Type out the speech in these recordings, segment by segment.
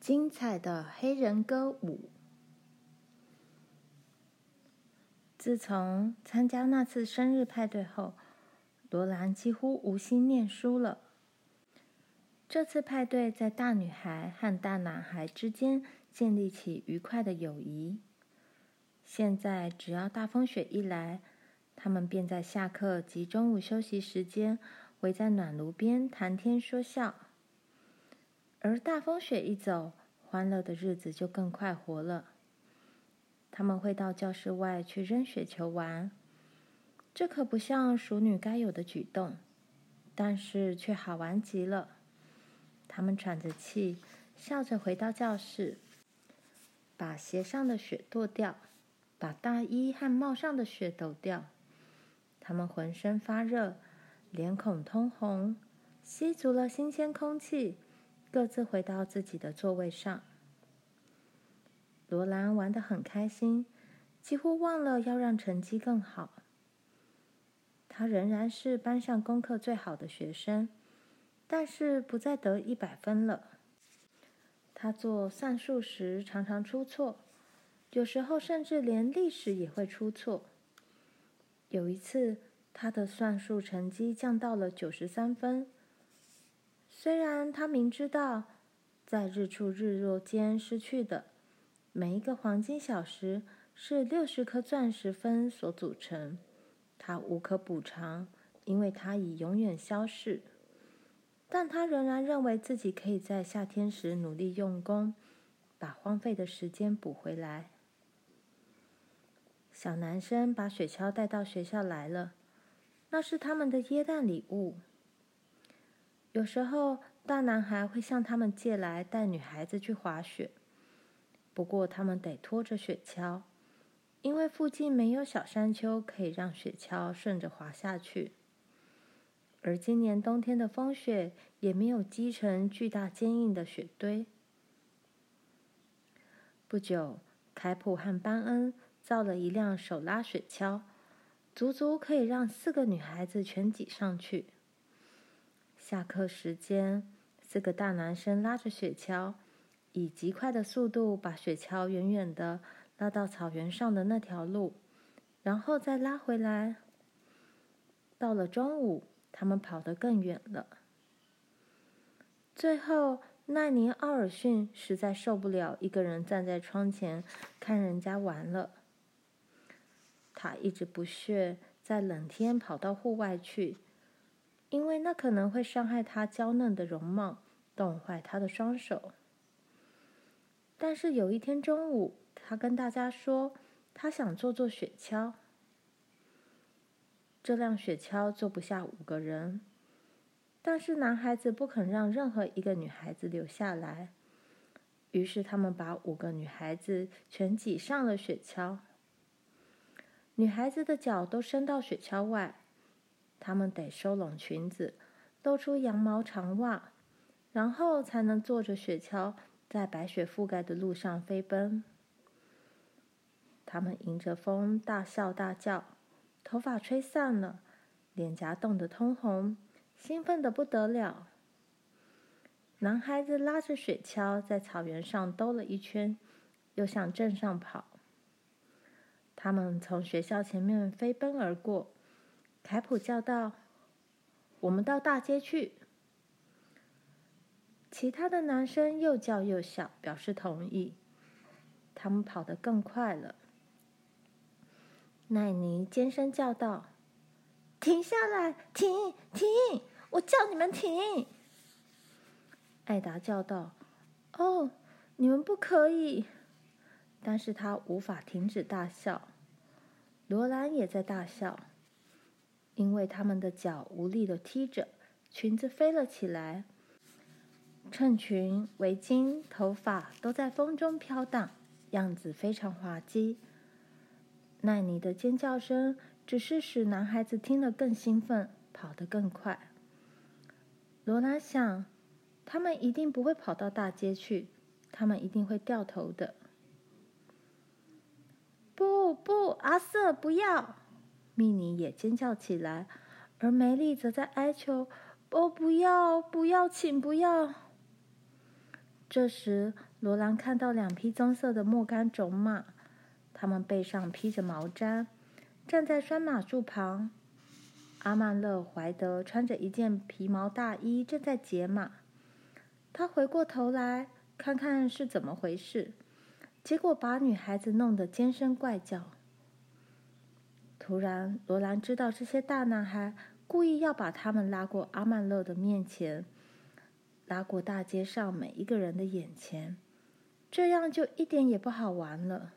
精彩的黑人歌舞。自从参加那次生日派对后，罗兰几乎无心念书了。这次派对在大女孩和大男孩之间建立起愉快的友谊。现在，只要大风雪一来，他们便在下课及中午休息时间围在暖炉边谈天说笑。而大风雪一走，欢乐的日子就更快活了。他们会到教室外去扔雪球玩，这可不像淑女该有的举动，但是却好玩极了。他们喘着气，笑着回到教室，把鞋上的雪跺掉，把大衣和帽上的雪抖掉。他们浑身发热，脸孔通红，吸足了新鲜空气。各自回到自己的座位上。罗兰玩得很开心，几乎忘了要让成绩更好。他仍然是班上功课最好的学生，但是不再得一百分了。他做算术时常常出错，有时候甚至连历史也会出错。有一次，他的算术成绩降到了九十三分。虽然他明知道，在日出日落间失去的每一个黄金小时是六十颗钻石分所组成，他无可补偿，因为他已永远消逝。但他仍然认为自己可以在夏天时努力用功，把荒废的时间补回来。小男生把雪橇带到学校来了，那是他们的耶诞礼物。有时候，大男孩会向他们借来带女孩子去滑雪，不过他们得拖着雪橇，因为附近没有小山丘可以让雪橇顺着滑下去。而今年冬天的风雪也没有积成巨大坚硬的雪堆。不久，凯普和班恩造了一辆手拉雪橇，足足可以让四个女孩子全挤上去。下课时间，四个大男生拉着雪橇，以极快的速度把雪橇远远的拉到草原上的那条路，然后再拉回来。到了中午，他们跑得更远了。最后，奈尼·奥尔逊实在受不了一个人站在窗前看人家玩了。他一直不屑在冷天跑到户外去。因为那可能会伤害他娇嫩的容貌，冻坏他的双手。但是有一天中午，他跟大家说，他想坐坐雪橇。这辆雪橇坐不下五个人，但是男孩子不肯让任何一个女孩子留下来，于是他们把五个女孩子全挤上了雪橇。女孩子的脚都伸到雪橇外。他们得收拢裙子，露出羊毛长袜，然后才能坐着雪橇在白雪覆盖的路上飞奔。他们迎着风大笑大叫，头发吹散了，脸颊冻得通红，兴奋得不得了。男孩子拉着雪橇在草原上兜了一圈，又向镇上跑。他们从学校前面飞奔而过。凯普叫道：“我们到大街去。”其他的男生又叫又笑，表示同意。他们跑得更快了。奈尼尖声叫道：“停下来！停！停！我叫你们停！”艾达叫道：“哦，你们不可以！”但是他无法停止大笑。罗兰也在大笑。因为他们的脚无力地踢着，裙子飞了起来，衬裙、围巾、头发都在风中飘荡，样子非常滑稽。奈尼的尖叫声只是使男孩子听了更兴奋，跑得更快。罗拉想，他们一定不会跑到大街去，他们一定会掉头的。不不，阿瑟，不要！蜜妮也尖叫起来，而梅丽则在哀求：“哦，不要，不要，请不要！”这时，罗兰看到两匹棕色的莫甘种马，他们背上披着毛毡，站在拴马柱旁。阿曼勒怀德穿着一件皮毛大衣，正在解马。他回过头来看看是怎么回事，结果把女孩子弄得尖声怪叫。突然，罗兰知道这些大男孩故意要把他们拉过阿曼勒的面前，拉过大街上每一个人的眼前，这样就一点也不好玩了。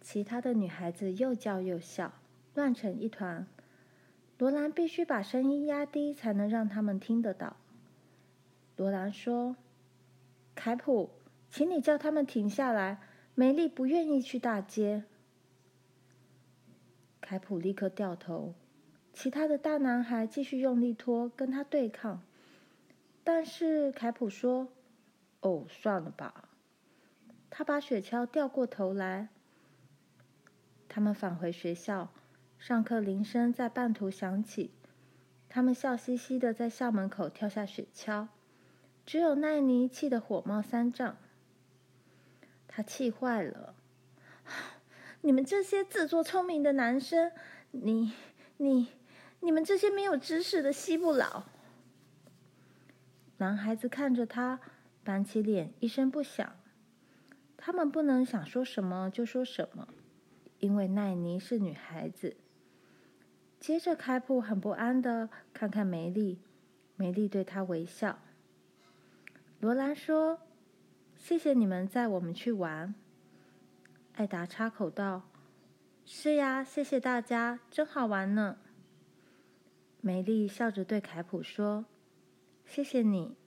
其他的女孩子又叫又笑，乱成一团。罗兰必须把声音压低，才能让他们听得到。罗兰说：“凯普，请你叫他们停下来。梅丽不愿意去大街。”凯普立刻掉头。其他的大男孩继续用力拖，跟他对抗。但是凯普说：“哦，算了吧。”他把雪橇掉过头来。他们返回学校，上课铃声在半途响起。他们笑嘻嘻的在校门口跳下雪橇，只有奈尼气得火冒三丈。他气坏了：“你们这些自作聪明的男生，你、你、你们这些没有知识的西部佬！”男孩子看着他，板起脸，一声不响。他们不能想说什么就说什么。因为奈尼是女孩子。接着，开普很不安的看看梅丽，梅丽对他微笑。罗兰说：“谢谢你们载我们去玩。”艾达插口道：“是呀，谢谢大家，真好玩呢。”梅丽笑着对凯普说：“谢谢你。”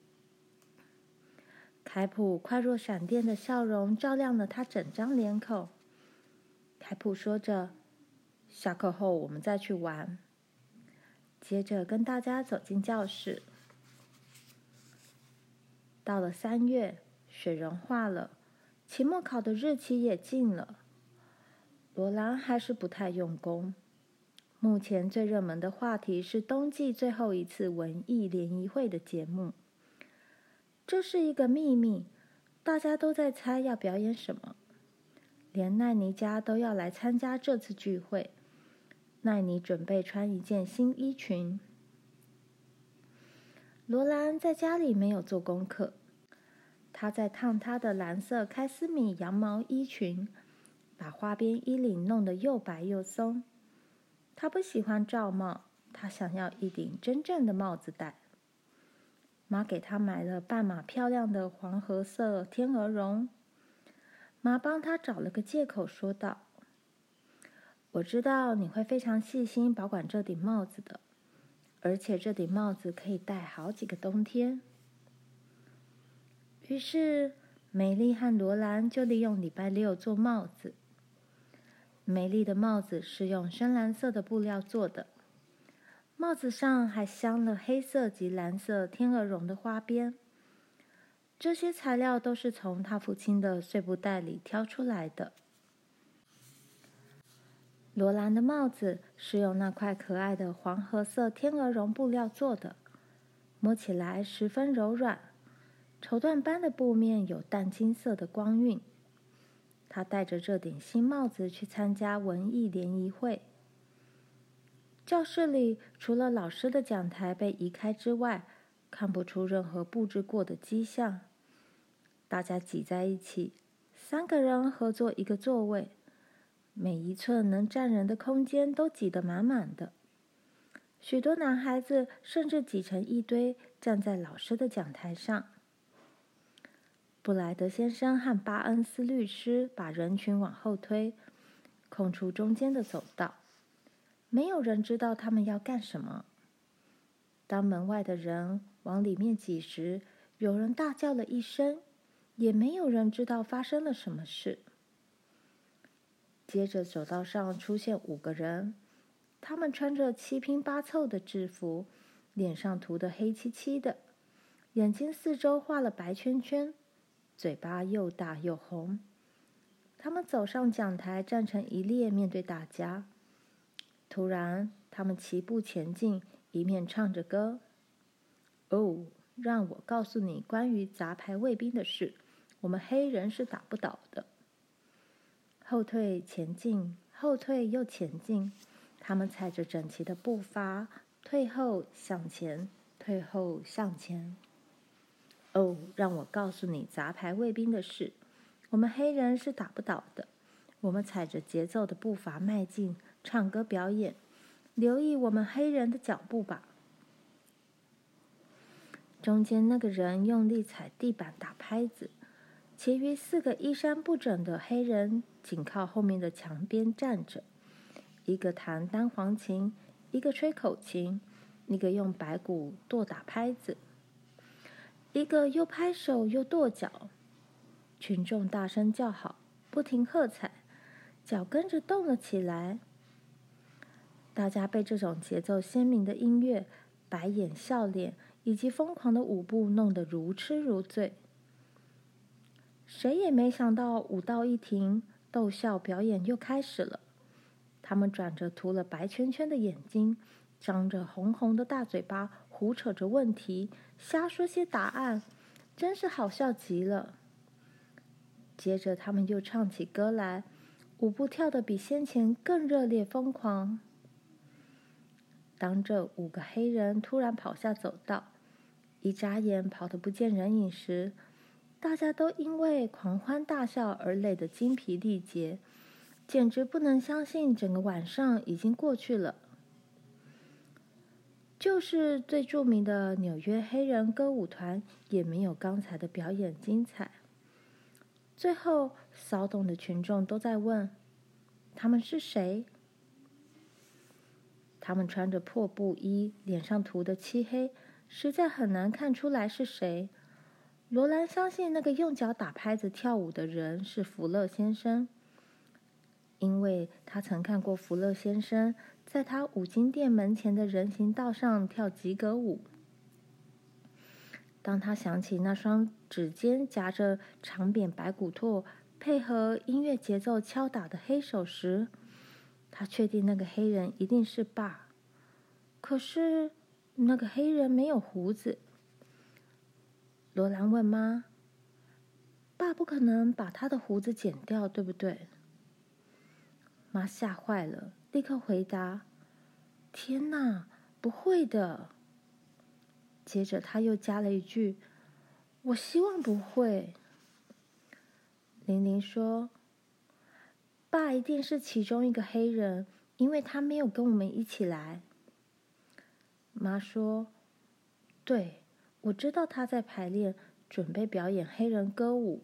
凯普快若闪电的笑容照亮了他整张脸孔。凯普说着：“下课后我们再去玩。”接着跟大家走进教室。到了三月，雪融化了，期末考的日期也近了。罗兰还是不太用功。目前最热门的话题是冬季最后一次文艺联谊会的节目。这是一个秘密，大家都在猜要表演什么。连奈尼家都要来参加这次聚会。奈尼准备穿一件新衣裙。罗兰在家里没有做功课，她在烫她的蓝色开司米羊毛衣裙，把花边衣领弄得又白又松。她不喜欢罩帽，她想要一顶真正的帽子戴。妈给她买了半码漂亮的黄褐色天鹅绒。妈帮他找了个借口，说道：“我知道你会非常细心保管这顶帽子的，而且这顶帽子可以戴好几个冬天。”于是，美丽和罗兰就利用礼拜六做帽子。美丽的帽子是用深蓝色的布料做的，帽子上还镶了黑色及蓝色天鹅绒的花边。这些材料都是从他父亲的碎布袋里挑出来的。罗兰的帽子是用那块可爱的黄褐色天鹅绒布料做的，摸起来十分柔软，绸缎般的布面有淡金色的光晕。他戴着这顶新帽子去参加文艺联谊会。教室里除了老师的讲台被移开之外，看不出任何布置过的迹象。大家挤在一起，三个人合坐一个座位，每一寸能站人的空间都挤得满满的。许多男孩子甚至挤成一堆，站在老师的讲台上。布莱德先生和巴恩斯律师把人群往后推，空出中间的走道。没有人知道他们要干什么。当门外的人往里面挤时，有人大叫了一声。也没有人知道发生了什么事。接着，走道上出现五个人，他们穿着七拼八凑的制服，脸上涂得黑漆漆的，眼睛四周画了白圈圈，嘴巴又大又红。他们走上讲台，站成一列，面对大家。突然，他们齐步前进，一面唱着歌。哦，让我告诉你关于杂牌卫兵的事。我们黑人是打不倒的。”后退，前进，后退又前进。他们踩着整齐的步伐，退后向前，退后向前。哦，让我告诉你杂牌卫兵的事。我们黑人是打不倒的。我们踩着节奏的步伐迈进，唱歌表演。留意我们黑人的脚步吧。中间那个人用力踩地板打拍子，其余四个衣衫不整的黑人紧靠后面的墙边站着。一个弹单簧琴，一个吹口琴，一个用白鼓跺打拍子，一个又拍手又跺脚。群众大声叫好，不停喝彩，脚跟着动了起来。大家被这种节奏鲜明的音乐、白眼笑脸以及疯狂的舞步弄得如痴如醉。谁也没想到，舞蹈一停，逗笑表演又开始了。他们转着涂了白圈圈的眼睛，张着红红的大嘴巴，胡扯着问题，瞎说些答案，真是好笑极了。接着，他们又唱起歌来，舞步跳得比先前更热烈疯狂。当这五个黑人突然跑下走道，一眨眼跑得不见人影时，大家都因为狂欢大笑而累得精疲力竭。简直不能相信，整个晚上已经过去了。就是最著名的纽约黑人歌舞团，也没有刚才的表演精彩。最后，骚动的群众都在问：他们是谁？他们穿着破布衣，脸上涂得漆黑，实在很难看出来是谁。罗兰相信，那个用脚打拍子跳舞的人是福勒先生。因为他曾看过福勒先生在他五金店门前的人行道上跳吉格舞。当他想起那双指尖夹着长扁白骨拓，配合音乐节奏敲打的黑手时，他确定那个黑人一定是爸。可是那个黑人没有胡子。罗兰问妈：“爸不可能把他的胡子剪掉，对不对？”妈吓坏了，立刻回答：“天哪，不会的。”接着他又加了一句：“我希望不会。”玲玲说：“爸一定是其中一个黑人，因为他没有跟我们一起来。”妈说：“对，我知道他在排练，准备表演黑人歌舞。”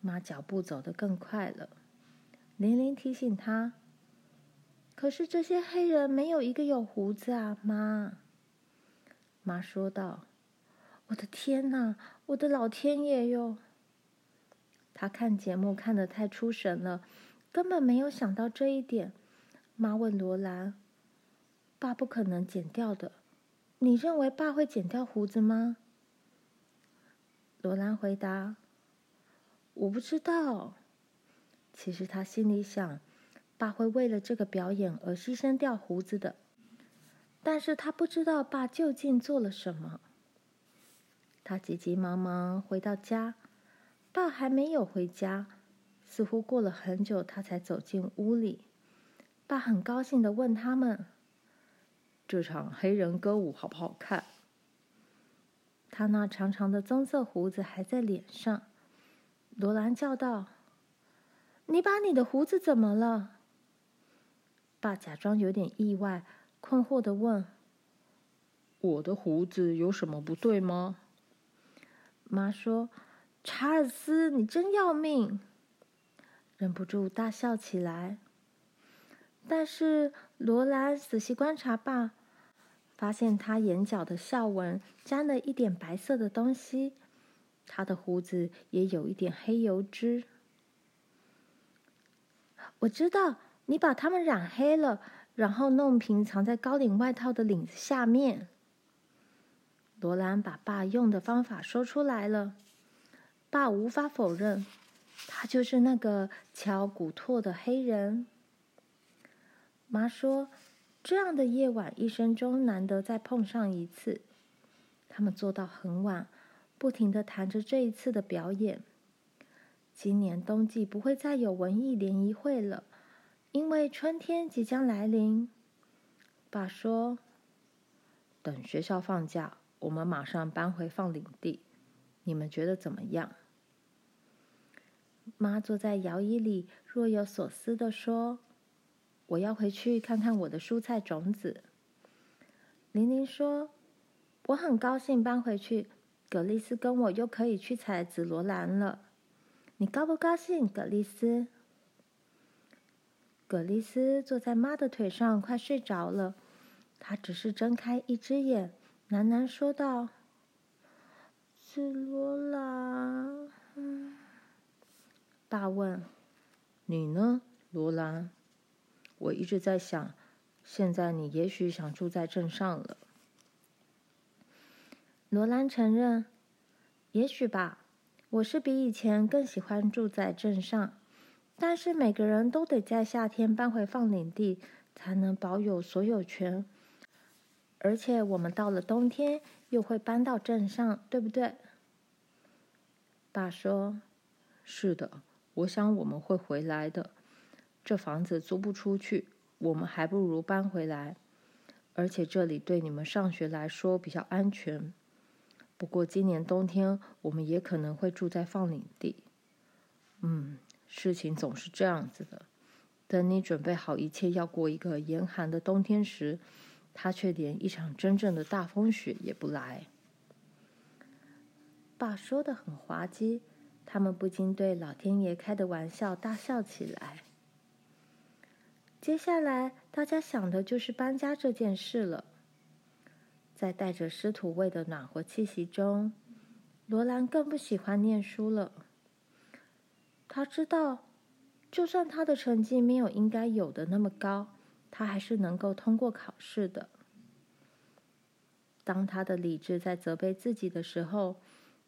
妈脚步走得更快了。玲玲提醒他：“可是这些黑人没有一个有胡子啊，妈。”妈说道：“我的天哪，我的老天爷哟！”他看节目看得太出神了，根本没有想到这一点。妈问罗兰：“爸不可能剪掉的，你认为爸会剪掉胡子吗？”罗兰回答：“我不知道。”其实他心里想，爸会为了这个表演而牺牲掉胡子的，但是他不知道爸究竟做了什么。他急急忙忙回到家，爸还没有回家，似乎过了很久，他才走进屋里。爸很高兴的问他们：“这场黑人歌舞好不好看？”他那长长的棕色胡子还在脸上。罗兰叫道。你把你的胡子怎么了？爸假装有点意外、困惑的问：“我的胡子有什么不对吗？”妈说：“查尔斯，你真要命！”忍不住大笑起来。但是罗兰仔细观察爸，发现他眼角的笑纹沾了一点白色的东西，他的胡子也有一点黑油脂。我知道你把它们染黑了，然后弄平藏在高领外套的领子下面。罗兰把爸用的方法说出来了，爸无法否认，他就是那个敲骨托的黑人。妈说，这样的夜晚一生中难得再碰上一次。他们坐到很晚，不停地谈着这一次的表演。今年冬季不会再有文艺联谊会了，因为春天即将来临。爸说：“等学校放假，我们马上搬回放领地。你们觉得怎么样？”妈坐在摇椅里，若有所思地说：“我要回去看看我的蔬菜种子。”玲玲说：“我很高兴搬回去，葛丽丝跟我又可以去采紫罗兰了。”你高不高兴，葛丽丝？葛丽丝坐在妈的腿上，快睡着了。她只是睁开一只眼，喃喃说道：“紫罗兰。”爸问：“你呢，罗兰？”我一直在想，现在你也许想住在镇上了。罗兰承认：“也许吧。”我是比以前更喜欢住在镇上，但是每个人都得在夏天搬回放领地，才能保有所有权。而且我们到了冬天又会搬到镇上，对不对？爸说：“是的，我想我们会回来的。这房子租不出去，我们还不如搬回来。而且这里对你们上学来说比较安全。”不过今年冬天我们也可能会住在放领地。嗯，事情总是这样子的。等你准备好一切要过一个严寒的冬天时，他却连一场真正的大风雪也不来。爸说的很滑稽，他们不禁对老天爷开的玩笑大笑起来。接下来大家想的就是搬家这件事了。在带着湿土味的暖和气息中，罗兰更不喜欢念书了。他知道，就算他的成绩没有应该有的那么高，他还是能够通过考试的。当他的理智在责备自己的时候，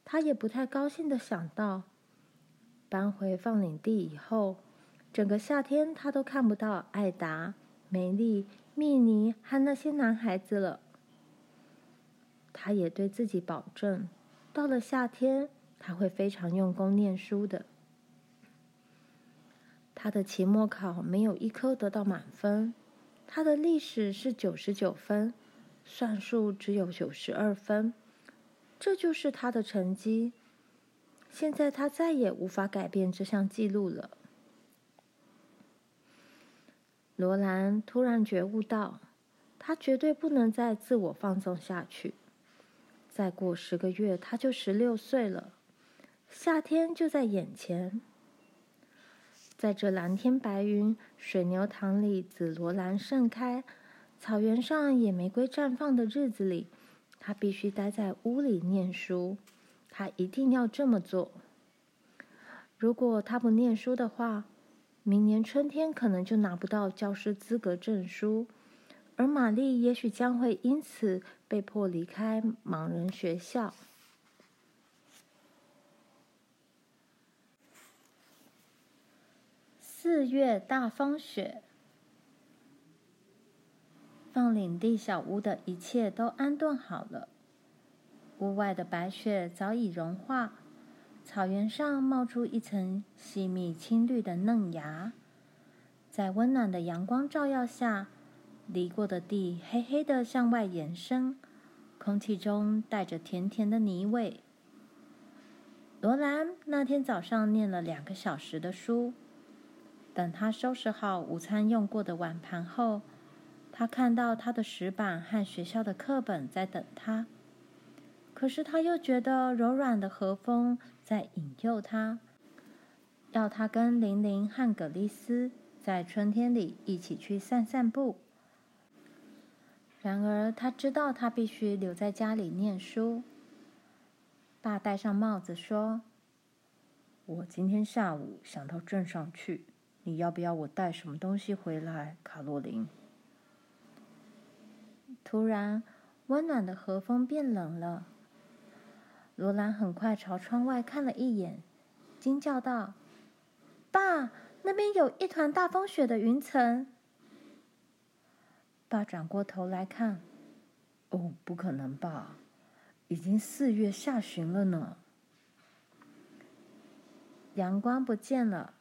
他也不太高兴的想到，搬回放领地以后，整个夏天他都看不到艾达、梅丽、蜜妮和那些男孩子了。他也对自己保证，到了夏天，他会非常用功念书的。他的期末考没有一科得到满分，他的历史是九十九分，算术只有九十二分，这就是他的成绩。现在他再也无法改变这项记录了。罗兰突然觉悟到，他绝对不能再自我放纵下去。再过十个月，他就十六岁了。夏天就在眼前，在这蓝天白云、水牛塘里紫罗兰盛开、草原上野玫瑰绽放的日子里，他必须待在屋里念书。他一定要这么做。如果他不念书的话，明年春天可能就拿不到教师资格证书。而玛丽也许将会因此被迫离开盲人学校。四月大风雪，放领地小屋的一切都安顿好了。屋外的白雪早已融化，草原上冒出一层细密青绿的嫩芽，在温暖的阳光照耀下。犁过的地黑黑的向外延伸，空气中带着甜甜的泥味。罗兰那天早上念了两个小时的书，等他收拾好午餐用过的碗盘后，他看到他的石板和学校的课本在等他。可是他又觉得柔软的和风在引诱他，要他跟玲玲和葛丽丝在春天里一起去散散步。然而，他知道他必须留在家里念书。爸戴上帽子说：“我今天下午想到镇上去，你要不要我带什么东西回来，卡洛琳？”突然，温暖的和风变冷了。罗兰很快朝窗外看了一眼，惊叫道：“爸，那边有一团大风雪的云层。”爸转过头来看，哦，不可能吧？已经四月下旬了呢。阳光不见了，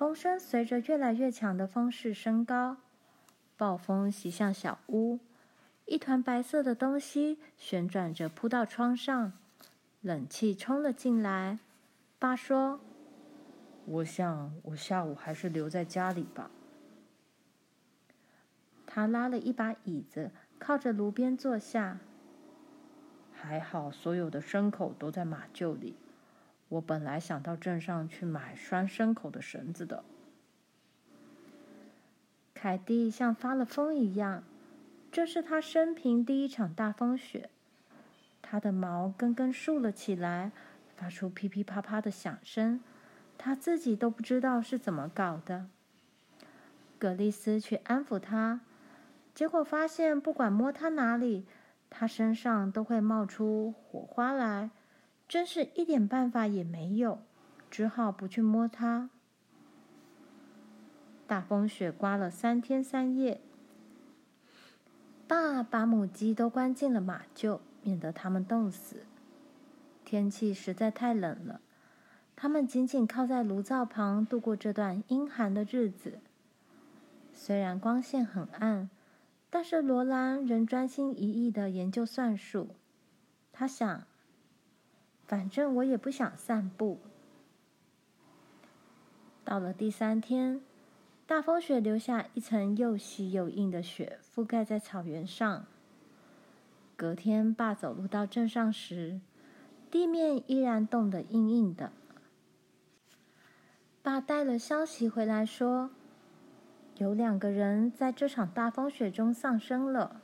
风声随着越来越强的风势升高，暴风袭向小屋，一团白色的东西旋转着扑到窗上，冷气冲了进来。爸说：“我想我下午还是留在家里吧。”他拉了一把椅子，靠着炉边坐下。还好，所有的牲口都在马厩里。我本来想到镇上去买拴牲口的绳子的。凯蒂像发了疯一样，这是他生平第一场大风雪，他的毛根根竖了起来，发出噼噼啪啪的响声，他自己都不知道是怎么搞的。葛丽丝去安抚他，结果发现不管摸他哪里，他身上都会冒出火花来。真是一点办法也没有，只好不去摸它。大风雪刮了三天三夜，爸把母鸡都关进了马厩，免得它们冻死。天气实在太冷了，他们紧紧靠在炉灶旁度过这段阴寒的日子。虽然光线很暗，但是罗兰仍专心一意的研究算术。他想。反正我也不想散步。到了第三天，大风雪留下一层又细又硬的雪，覆盖在草原上。隔天，爸走路到镇上时，地面依然冻得硬硬的。爸带了消息回来说，有两个人在这场大风雪中丧生了。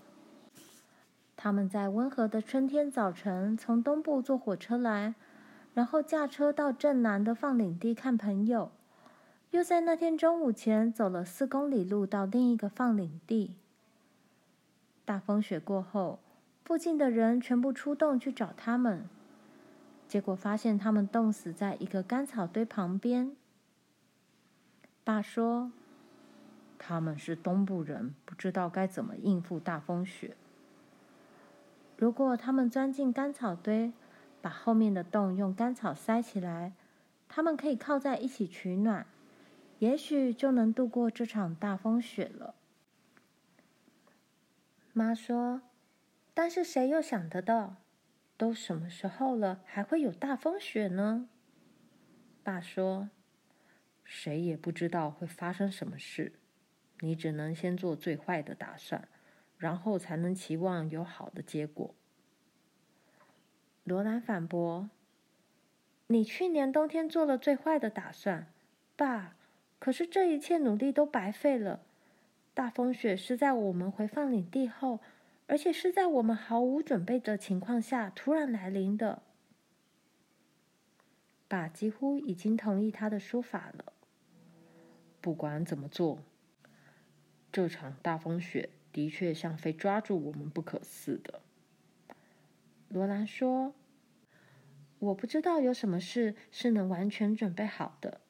他们在温和的春天早晨从东部坐火车来，然后驾车到镇南的放领地看朋友，又在那天中午前走了四公里路到另一个放领地。大风雪过后，附近的人全部出动去找他们，结果发现他们冻死在一个干草堆旁边。爸说：“他们是东部人，不知道该怎么应付大风雪。”如果他们钻进干草堆，把后面的洞用干草塞起来，他们可以靠在一起取暖，也许就能度过这场大风雪了。妈说：“但是谁又想得到，都什么时候了，还会有大风雪呢？”爸说：“谁也不知道会发生什么事，你只能先做最坏的打算。”然后才能期望有好的结果。罗兰反驳：“你去年冬天做了最坏的打算，爸。可是这一切努力都白费了。大风雪是在我们回放领地后，而且是在我们毫无准备的情况下突然来临的。”爸几乎已经同意他的说法了。不管怎么做，这场大风雪。的确像非抓住我们不可似的。罗兰说：“我不知道有什么事是能完全准备好的。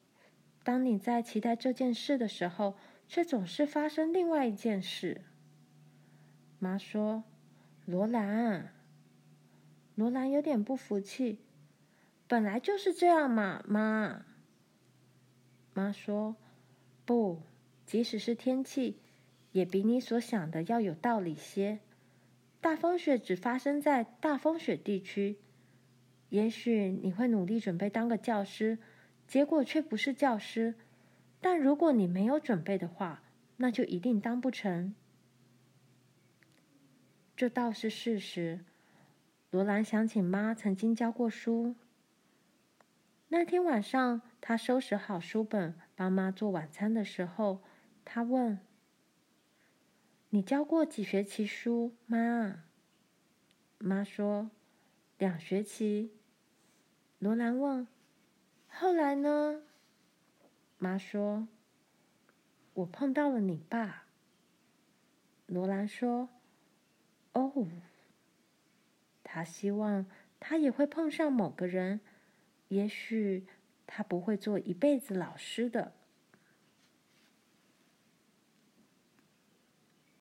当你在期待这件事的时候，却总是发生另外一件事。”妈说：“罗兰。”罗兰有点不服气：“本来就是这样嘛，妈。”妈说：“不，即使是天气。”也比你所想的要有道理些。大风雪只发生在大风雪地区。也许你会努力准备当个教师，结果却不是教师。但如果你没有准备的话，那就一定当不成。这倒是事实。罗兰想起妈曾经教过书。那天晚上，他收拾好书本，帮妈做晚餐的时候，他问。你教过几学期书，妈？妈说两学期。罗兰问：“后来呢？”妈说：“我碰到了你爸。”罗兰说：“哦，他希望他也会碰上某个人，也许他不会做一辈子老师的。”